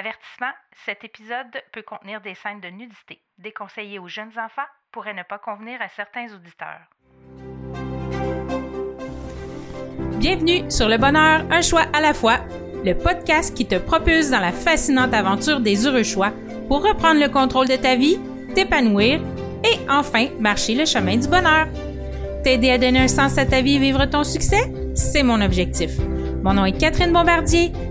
Avertissement, cet épisode peut contenir des scènes de nudité. Déconseillé aux jeunes enfants pourrait ne pas convenir à certains auditeurs. Bienvenue sur Le Bonheur, un choix à la fois, le podcast qui te propulse dans la fascinante aventure des heureux choix pour reprendre le contrôle de ta vie, t'épanouir et enfin marcher le chemin du bonheur. T'aider à donner un sens à ta vie et vivre ton succès, c'est mon objectif. Mon nom est Catherine Bombardier,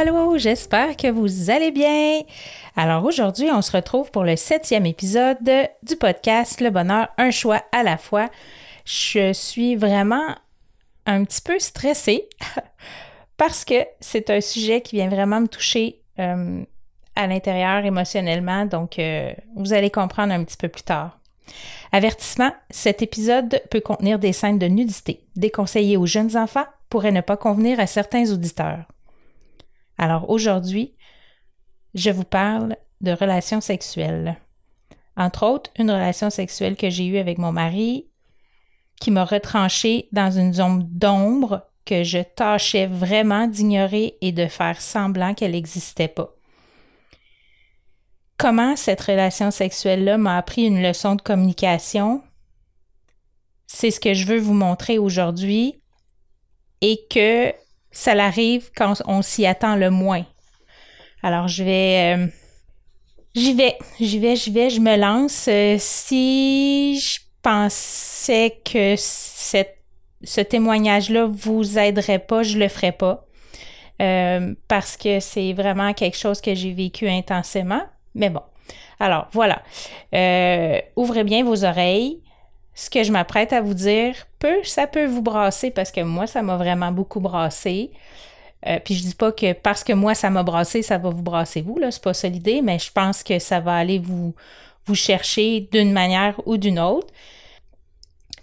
Allô, j'espère que vous allez bien. Alors aujourd'hui, on se retrouve pour le septième épisode du podcast Le bonheur, un choix à la fois. Je suis vraiment un petit peu stressée parce que c'est un sujet qui vient vraiment me toucher à l'intérieur émotionnellement, donc vous allez comprendre un petit peu plus tard. Avertissement, cet épisode peut contenir des scènes de nudité. Déconseillé aux jeunes enfants pourrait ne pas convenir à certains auditeurs. Alors aujourd'hui, je vous parle de relations sexuelles. Entre autres, une relation sexuelle que j'ai eue avec mon mari qui m'a retranché dans une zone d'ombre que je tâchais vraiment d'ignorer et de faire semblant qu'elle n'existait pas. Comment cette relation sexuelle-là m'a appris une leçon de communication, c'est ce que je veux vous montrer aujourd'hui et que ça l'arrive quand on s'y attend le moins. Alors, je vais. Euh, j'y vais, j'y vais, j'y vais, je me lance. Euh, si je pensais que ce témoignage-là vous aiderait pas, je le ferais pas. Euh, parce que c'est vraiment quelque chose que j'ai vécu intensément. Mais bon. Alors, voilà. ouvrez bien vos oreilles ce que je m'apprête à vous dire peut, ça peut vous brasser parce que moi, ça m'a vraiment beaucoup brassé. Euh, puis je dis pas que parce que moi, ça m'a brassé, ça va vous brasser vous, là, c'est pas ça l'idée, mais je pense que ça va aller vous, vous chercher d'une manière ou d'une autre.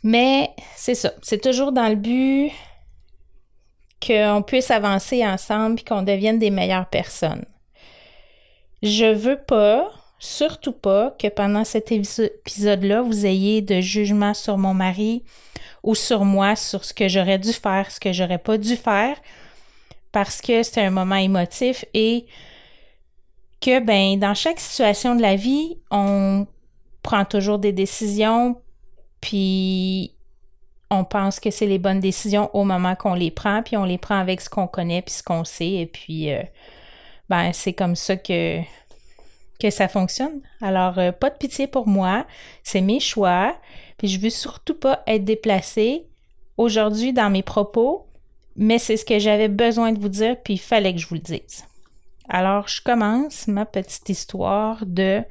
Mais c'est ça, c'est toujours dans le but qu'on puisse avancer ensemble et qu'on devienne des meilleures personnes. Je veux pas surtout pas que pendant cet épisode-là, vous ayez de jugement sur mon mari ou sur moi, sur ce que j'aurais dû faire, ce que j'aurais pas dû faire, parce que c'est un moment émotif et que, ben, dans chaque situation de la vie, on prend toujours des décisions, puis on pense que c'est les bonnes décisions au moment qu'on les prend, puis on les prend avec ce qu'on connaît, puis ce qu'on sait, et puis, euh, ben, c'est comme ça que que ça fonctionne. Alors, euh, pas de pitié pour moi. C'est mes choix. Puis je veux surtout pas être déplacée aujourd'hui dans mes propos, mais c'est ce que j'avais besoin de vous dire, puis il fallait que je vous le dise. Alors, je commence ma petite histoire de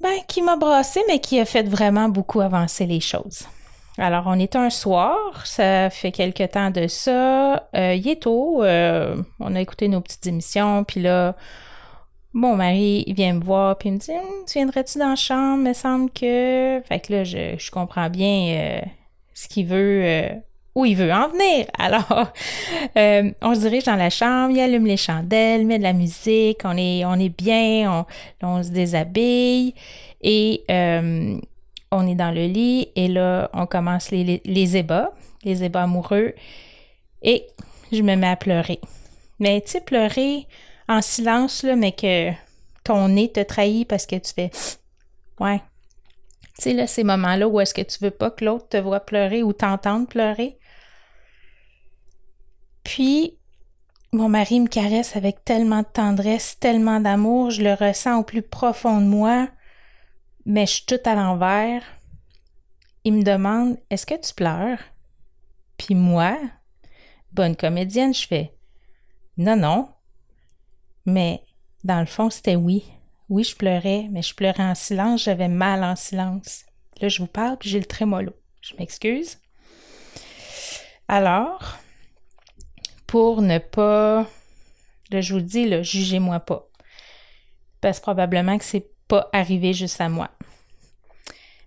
ben, qui m'a brassé, mais qui a fait vraiment beaucoup avancer les choses. Alors, on est un soir, ça fait quelque temps de ça. Euh, il est tôt, euh, on a écouté nos petites émissions, puis là, mon mari, vient me voir, puis il me dit hum, Tu viendrais-tu dans la chambre? Il me semble que. Fait que là, je, comprends bien euh, ce qu'il veut, euh, où il veut en venir. Alors, euh, on se dirige dans la chambre, il allume les chandelles, met de la musique, on est, bien, on, se déshabille et on est dans le lit, et là, on commence les, les, ébats, les ébats amoureux, et je me mets à pleurer. Mais tu sais, pleurer en silence, là, mais que ton nez te trahit parce que tu fais Ouais. Tu sais, là, ces moments-là où est-ce que tu veux pas que l'autre te voit pleurer ou t'entende pleurer. Puis, mon mari me caresse avec tellement de tendresse, tellement d'amour, je le ressens au plus profond de moi, mais je suis tout à l'envers. Il me demande Est-ce que tu pleures? Puis moi, bonne comédienne, je fais Non, non. Mais dans le fond, c'était oui. Oui, je pleurais, mais je pleurais en silence, j'avais mal en silence. Là, je vous parle, puis j'ai le trémolo. Je m'excuse. Alors, pour ne pas, là, je vous dis, là, jugez-moi pas. Parce que probablement que c'est pas arrivé juste à moi.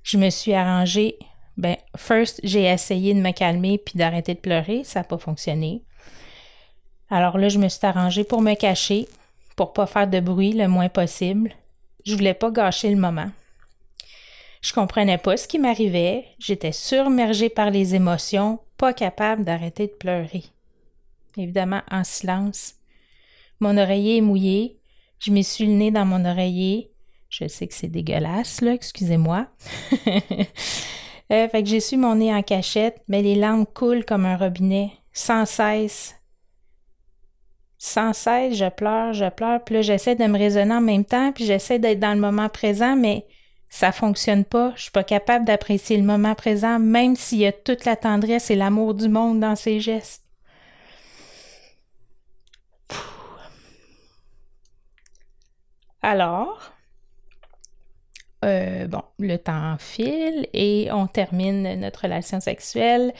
Je me suis arrangée. Ben, first, j'ai essayé de me calmer puis d'arrêter de pleurer. Ça n'a pas fonctionné. Alors là, je me suis arrangée pour me cacher, pour pas faire de bruit le moins possible. Je voulais pas gâcher le moment. Je comprenais pas ce qui m'arrivait. J'étais surmergée par les émotions, pas capable d'arrêter de pleurer. Évidemment, en silence. Mon oreiller est mouillé. Je m'essuie le nez dans mon oreiller. Je sais que c'est dégueulasse, là, excusez-moi. euh, fait que j'essuie mon nez en cachette, mais les larmes coulent comme un robinet, sans cesse. Sans cesse, je pleure, je pleure, puis là, j'essaie de me raisonner en même temps, puis j'essaie d'être dans le moment présent, mais ça fonctionne pas. Je suis pas capable d'apprécier le moment présent, même s'il y a toute la tendresse et l'amour du monde dans ses gestes. Alors, euh, bon, le temps file et on termine notre relation sexuelle.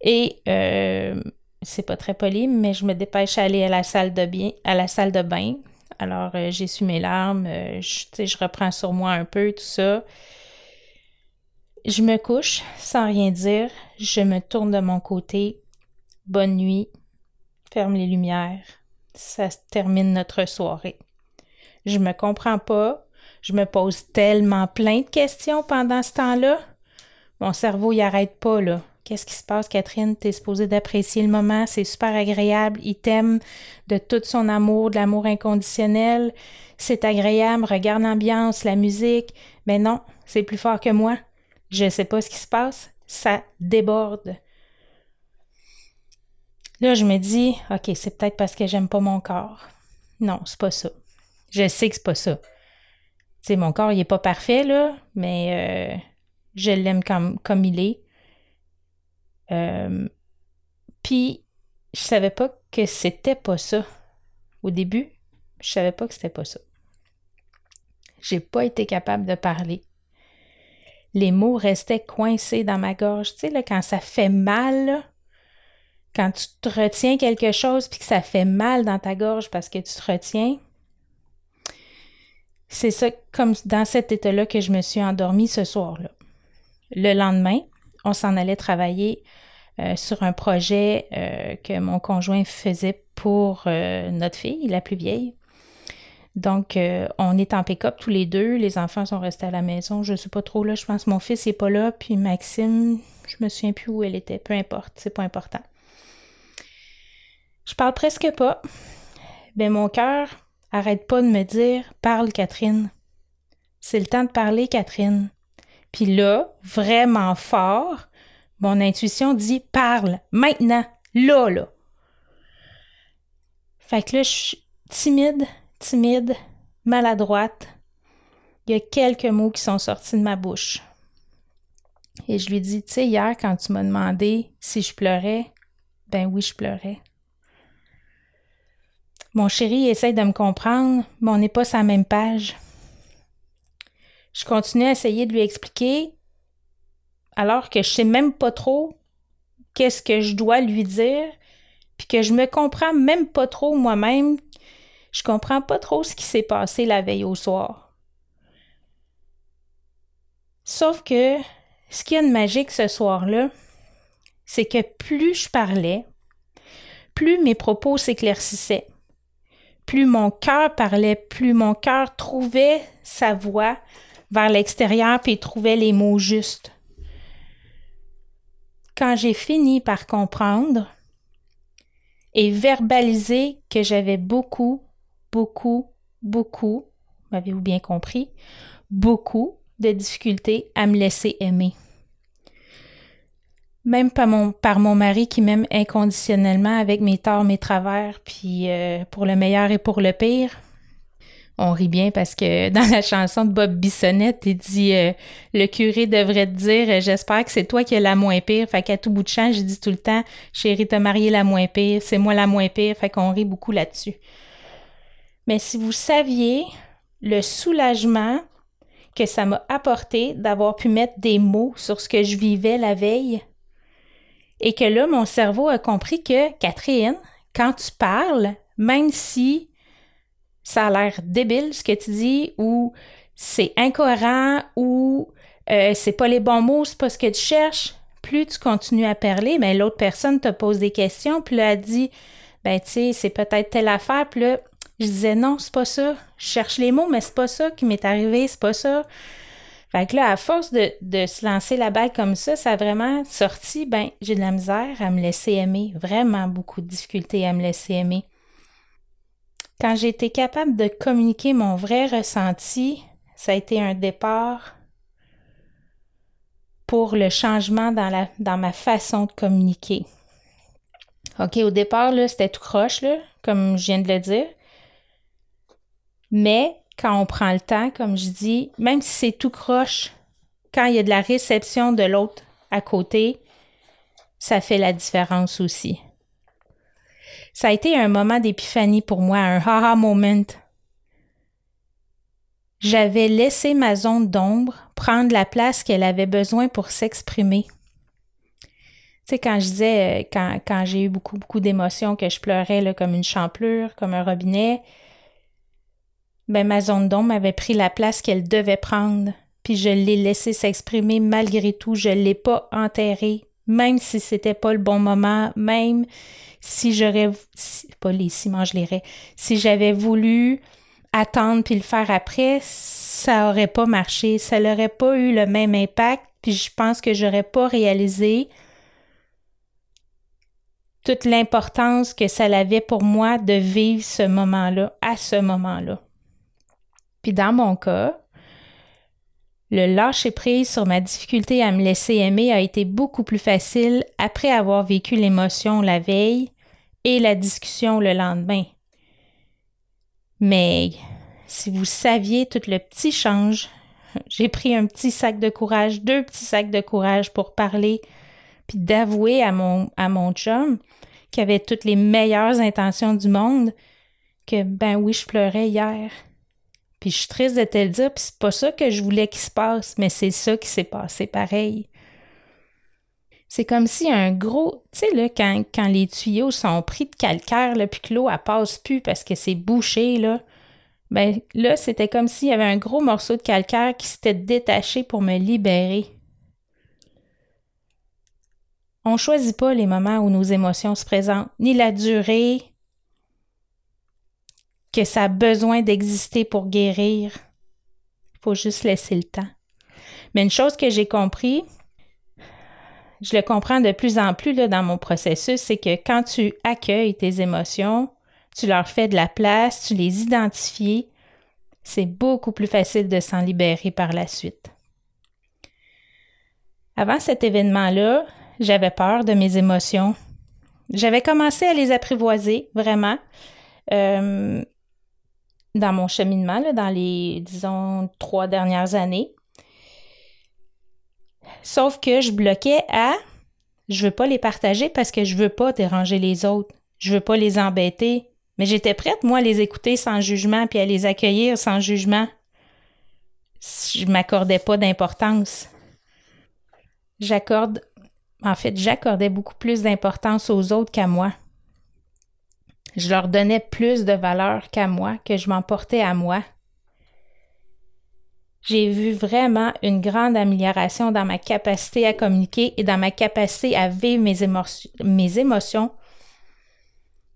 Et euh, c'est pas très poli, mais je me dépêche à aller à la salle de, bien, à la salle de bain. Alors, euh, j'essuie mes larmes, je, je reprends sur moi un peu, tout ça. Je me couche sans rien dire. Je me tourne de mon côté. Bonne nuit. Ferme les lumières. Ça termine notre soirée. Je me comprends pas. Je me pose tellement plein de questions pendant ce temps-là. Mon cerveau y arrête pas, là. Qu'est-ce qui se passe, Catherine? T'es supposée d'apprécier le moment, c'est super agréable, il t'aime de tout son amour, de l'amour inconditionnel. C'est agréable, regarde l'ambiance, la musique. Mais non, c'est plus fort que moi. Je sais pas ce qui se passe, ça déborde. Là, je me dis, OK, c'est peut-être parce que j'aime pas mon corps. Non, c'est pas ça. Je sais que c'est pas ça. Tu sais, mon corps, il est pas parfait, là, mais euh, je l'aime comme, comme il est. Euh, puis, je savais pas que c'était pas ça. Au début, je savais pas que c'était pas ça. J'ai pas été capable de parler. Les mots restaient coincés dans ma gorge. Tu sais, quand ça fait mal, quand tu te retiens quelque chose puis que ça fait mal dans ta gorge parce que tu te retiens, c'est ça, comme dans cet état-là que je me suis endormie ce soir-là. Le lendemain, on s'en allait travailler euh, sur un projet euh, que mon conjoint faisait pour euh, notre fille, la plus vieille. Donc, on est en pick-up tous les deux. Les enfants sont restés à la maison. Je ne sais pas trop là. Je pense que mon fils n'est pas là. Puis Maxime, je me souviens plus où elle était. Peu importe, c'est pas important. Je parle presque pas. Ben, mon cœur arrête pas de me dire Parle, Catherine. C'est le temps de parler, Catherine. Puis là, vraiment fort, mon intuition dit Parle, maintenant, là, là. Fait que là, je suis timide, timide, maladroite. Il y a quelques mots qui sont sortis de ma bouche. Et je lui dis, tu sais, hier, quand tu m'as demandé si je pleurais, ben oui, je pleurais. Mon chéri essaie de me comprendre, mais on n'est pas sur la même page. Je continue à essayer de lui expliquer, alors que je sais même pas trop qu'est-ce que je dois lui dire, puis que je me comprends même pas trop moi-même. Je comprends pas trop ce qui s'est passé la veille au soir. Sauf que ce qui y a de magique ce soir-là, c'est que plus je parlais, plus mes propos s'éclaircissaient plus mon cœur parlait, plus mon cœur trouvait sa voix vers l'extérieur et trouvait les mots justes. Quand j'ai fini par comprendre et verbaliser que j'avais beaucoup, beaucoup, beaucoup, m'avez-vous bien compris, beaucoup de difficultés à me laisser aimer même par mon, par mon mari qui m'aime inconditionnellement avec mes torts, mes travers, puis euh, pour le meilleur et pour le pire. On rit bien parce que dans la chanson de Bob Bissonnette, il dit euh, Le curé devrait te dire euh, J'espère que c'est toi qui es la moins pire. Fait qu'à tout bout de champ, je dis tout le temps Chérie, t'as marié la moins pire, c'est moi la moins pire. Fait qu'on rit beaucoup là-dessus. Mais si vous saviez le soulagement que ça m'a apporté d'avoir pu mettre des mots sur ce que je vivais la veille. Et que là, mon cerveau a compris que, Catherine, quand tu parles, même si ça a l'air débile ce que tu dis ou c'est incohérent ou euh, c'est pas les bons mots, c'est pas ce que tu cherches, plus tu continues à parler, mais l'autre personne te pose des questions, puis là, elle dit, ben, tu sais, c'est peut-être telle affaire, puis là, je disais, non, c'est pas ça. Je cherche les mots, mais c'est pas ça qui m'est arrivé, c'est pas ça. Fait que là, à force de, de, se lancer la balle comme ça, ça a vraiment sorti, ben, j'ai de la misère à me laisser aimer, vraiment beaucoup de difficultés à me laisser aimer. Quand j'ai été capable de communiquer mon vrai ressenti, ça a été un départ pour le changement dans, la, dans ma façon de communiquer. OK, au départ, là, c'était tout croche, là, comme je viens de le dire. Mais quand on prend le temps, comme je dis, même si c'est tout croche, quand il y a de la réception de l'autre à côté, ça fait la différence aussi. Ça a été un moment d'épiphanie pour moi, un haha moment. J'avais laissé ma zone d'ombre prendre la place qu'elle avait besoin pour s'exprimer. Tu sais, quand je disais, euh, quand, j'ai eu beaucoup, beaucoup d'émotions, que je pleurais comme une champlure, comme un robinet, ben ma zone d'ombre avait pris la place qu'elle devait prendre, puis je l'ai laissé s'exprimer malgré tout, je l'ai pas enterrée, même si c'était pas le bon moment, même si j'aurais, pas mange les si j'avais voulu attendre puis le faire après, ça aurait pas marché, ça n'aurait pas eu le même impact, puis je pense que j'aurais pas réalisé toute l'importance que ça avait pour moi de vivre ce moment-là, à ce moment-là. Puis dans mon cas, le lâcher prise sur ma difficulté à me laisser aimer a été beaucoup plus facile après avoir vécu l'émotion la veille et la discussion le lendemain. Mais si vous saviez tout le petit change, j'ai pris un petit sac de courage, deux petits sacs de courage pour parler, puis d'avouer à mon, à mon chum qui avait toutes les meilleures intentions du monde que ben oui, je pleurais hier. Puis je suis triste de te le dire, puis c'est pas ça que je voulais qu'il se passe, mais c'est ça qui s'est passé pareil. C'est comme si un gros, tu sais, là, quand, les tuyaux sont pris de calcaire, là, puis que l'eau, elle passe plus parce que c'est bouché, là. Ben là, c'était comme s'il y avait un gros morceau de calcaire qui s'était détaché pour me libérer. On choisit pas les moments où nos émotions se présentent, ni la durée, que ça a besoin d'exister pour guérir. Il faut juste laisser le temps. Mais une chose que j'ai compris, je le comprends de plus en plus dans mon processus, c'est que quand tu accueilles tes émotions, tu leur fais de la place, tu les identifies, c'est beaucoup plus facile de s'en libérer par la suite. Avant cet événement-là, j'avais peur de mes émotions. J'avais commencé à les apprivoiser, vraiment. Euh, dans mon cheminement, dans les, disons, trois dernières années. Sauf que je bloquais à je veux pas les partager parce que je veux pas déranger les autres. Je veux pas les embêter. Mais j'étais prête, moi, à les écouter sans jugement puis à les accueillir sans jugement. Je m'accordais pas d'importance. J'accorde, en fait, j'accordais beaucoup plus d'importance aux autres qu'à moi. Je leur donnais plus de valeur qu'à moi, que je m'emportais à moi. J'ai vu vraiment une grande amélioration dans ma capacité à communiquer et dans ma capacité à vivre mes, émotions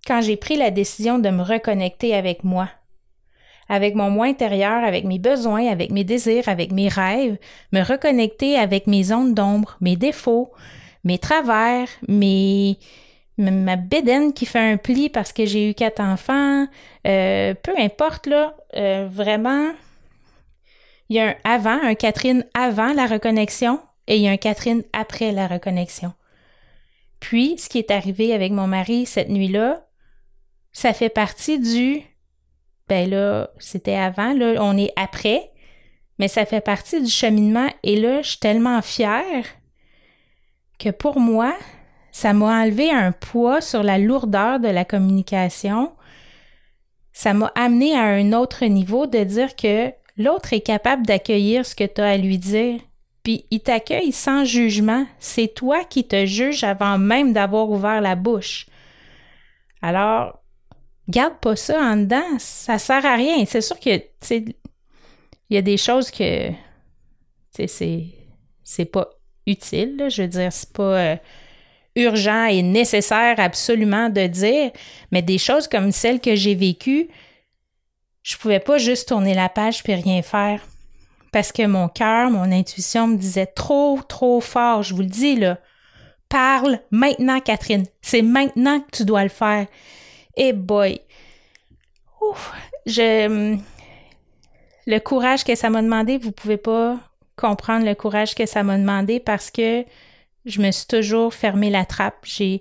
quand j'ai pris la décision de me reconnecter avec moi, avec mon moi intérieur, avec mes besoins, avec mes désirs, avec mes rêves, me reconnecter avec mes zones d'ombre, mes défauts, mes travers, mes, ma bédaine qui fait un pli parce que j'ai eu quatre enfants, euh, peu importe, là, euh, vraiment, il y a un avant, un Catherine avant la reconnexion et il y a un Catherine après la reconnexion. Puis, ce qui est arrivé avec mon mari cette nuit-là, ça fait partie du, ben là, c'était avant, là, on est après, mais ça fait partie du cheminement et là, je suis tellement fière que pour moi, ça m'a enlevé un poids sur la lourdeur de la communication. Ça m'a amené à un autre niveau de dire que l'autre est capable d'accueillir ce que tu as à lui dire. Puis il t'accueille sans jugement. C'est toi qui te juges avant même d'avoir ouvert la bouche. Alors, garde pas ça en dedans. Ça sert à rien. C'est sûr que, il y a des choses que, c'est, c'est pas utile. Je veux dire, c'est pas euh, urgent et nécessaire absolument de dire, mais des choses comme celles que j'ai vécues, je pouvais pas juste tourner la page puis rien faire. Parce que mon cœur, mon intuition me disait trop, trop fort, je vous le dis là. Parle maintenant, Catherine. C'est maintenant que tu dois le faire. Et boy. Ouf, je. Le courage que ça m'a demandé, vous pouvez pas comprendre le courage que ça m'a demandé parce que je me suis toujours fermé la trappe. J'ai.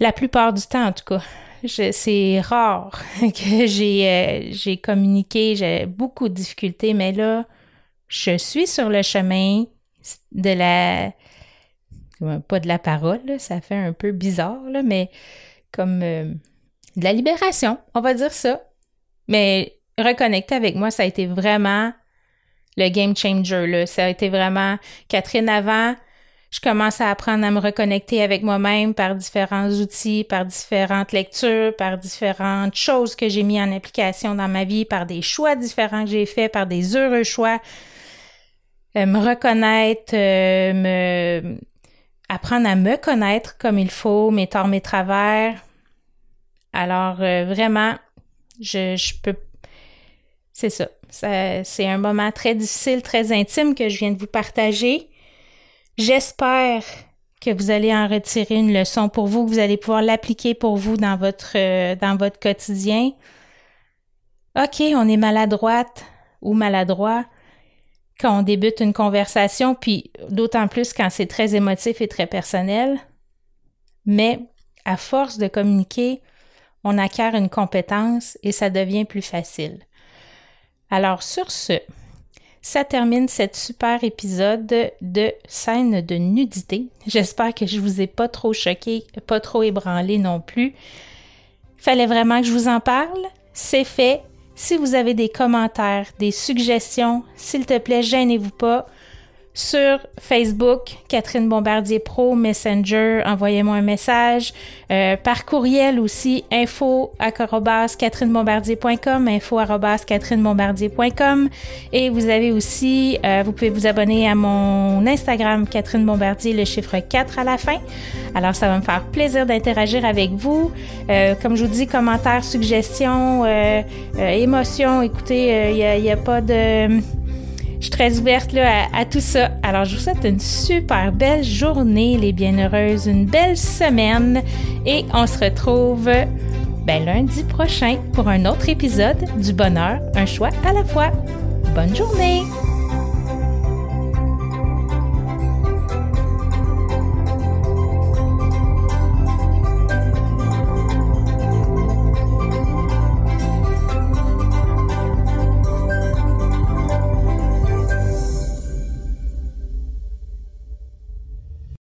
La plupart du temps, en tout cas, c'est rare que j'ai euh, communiqué, j'ai beaucoup de difficultés, mais là, je suis sur le chemin de la pas de la parole, ça fait un peu bizarre, là, mais comme euh, de la libération, on va dire ça. Mais reconnecter avec moi, ça a été vraiment le game changer. Là. Ça a été vraiment Catherine avant, je commence à apprendre à me reconnecter avec moi-même par différents outils, par différentes lectures, par différentes choses que j'ai mis en application dans ma vie, par des choix différents que j'ai faits, par des heureux choix. Euh, me reconnaître, euh, me apprendre à me connaître comme il faut, mes torts, mes travers. Alors euh, vraiment, je, je peux c'est ça. ça c'est un moment très difficile, très intime que je viens de vous partager. J'espère que vous allez en retirer une leçon pour vous, que vous allez pouvoir l'appliquer pour vous dans votre, euh, dans votre quotidien. OK, on est maladroite ou maladroit quand on débute une conversation, puis d'autant plus quand c'est très émotif et très personnel. Mais à force de communiquer, on acquiert une compétence et ça devient plus facile. Alors sur ce, ça termine cet super épisode de scène de nudité. J'espère que je vous ai pas trop choqué, pas trop ébranlé non plus. Fallait vraiment que je vous en parle. C'est fait. Si vous avez des commentaires, des suggestions, s'il te plaît, gênez-vous pas sur Facebook, Catherine Bombardier Pro, Messenger, envoyez-moi un message. Euh, par courriel aussi, info catherinebombardier.com, info catherinebombardier.com. Et vous avez aussi, euh, vous pouvez vous abonner à mon Instagram, Catherine Bombardier, le chiffre 4 à la fin. Alors, ça va me faire plaisir d'interagir avec vous. Euh, comme je vous dis, commentaires, suggestions, émotions, écoutez, il n'y a, a pas de je suis très ouverte à, tout ça. Alors, je vous souhaite une super belle journée, les bienheureuses, une belle semaine et on se retrouve ben, lundi prochain pour un autre épisode du bonheur, un choix à la fois. Bonne journée!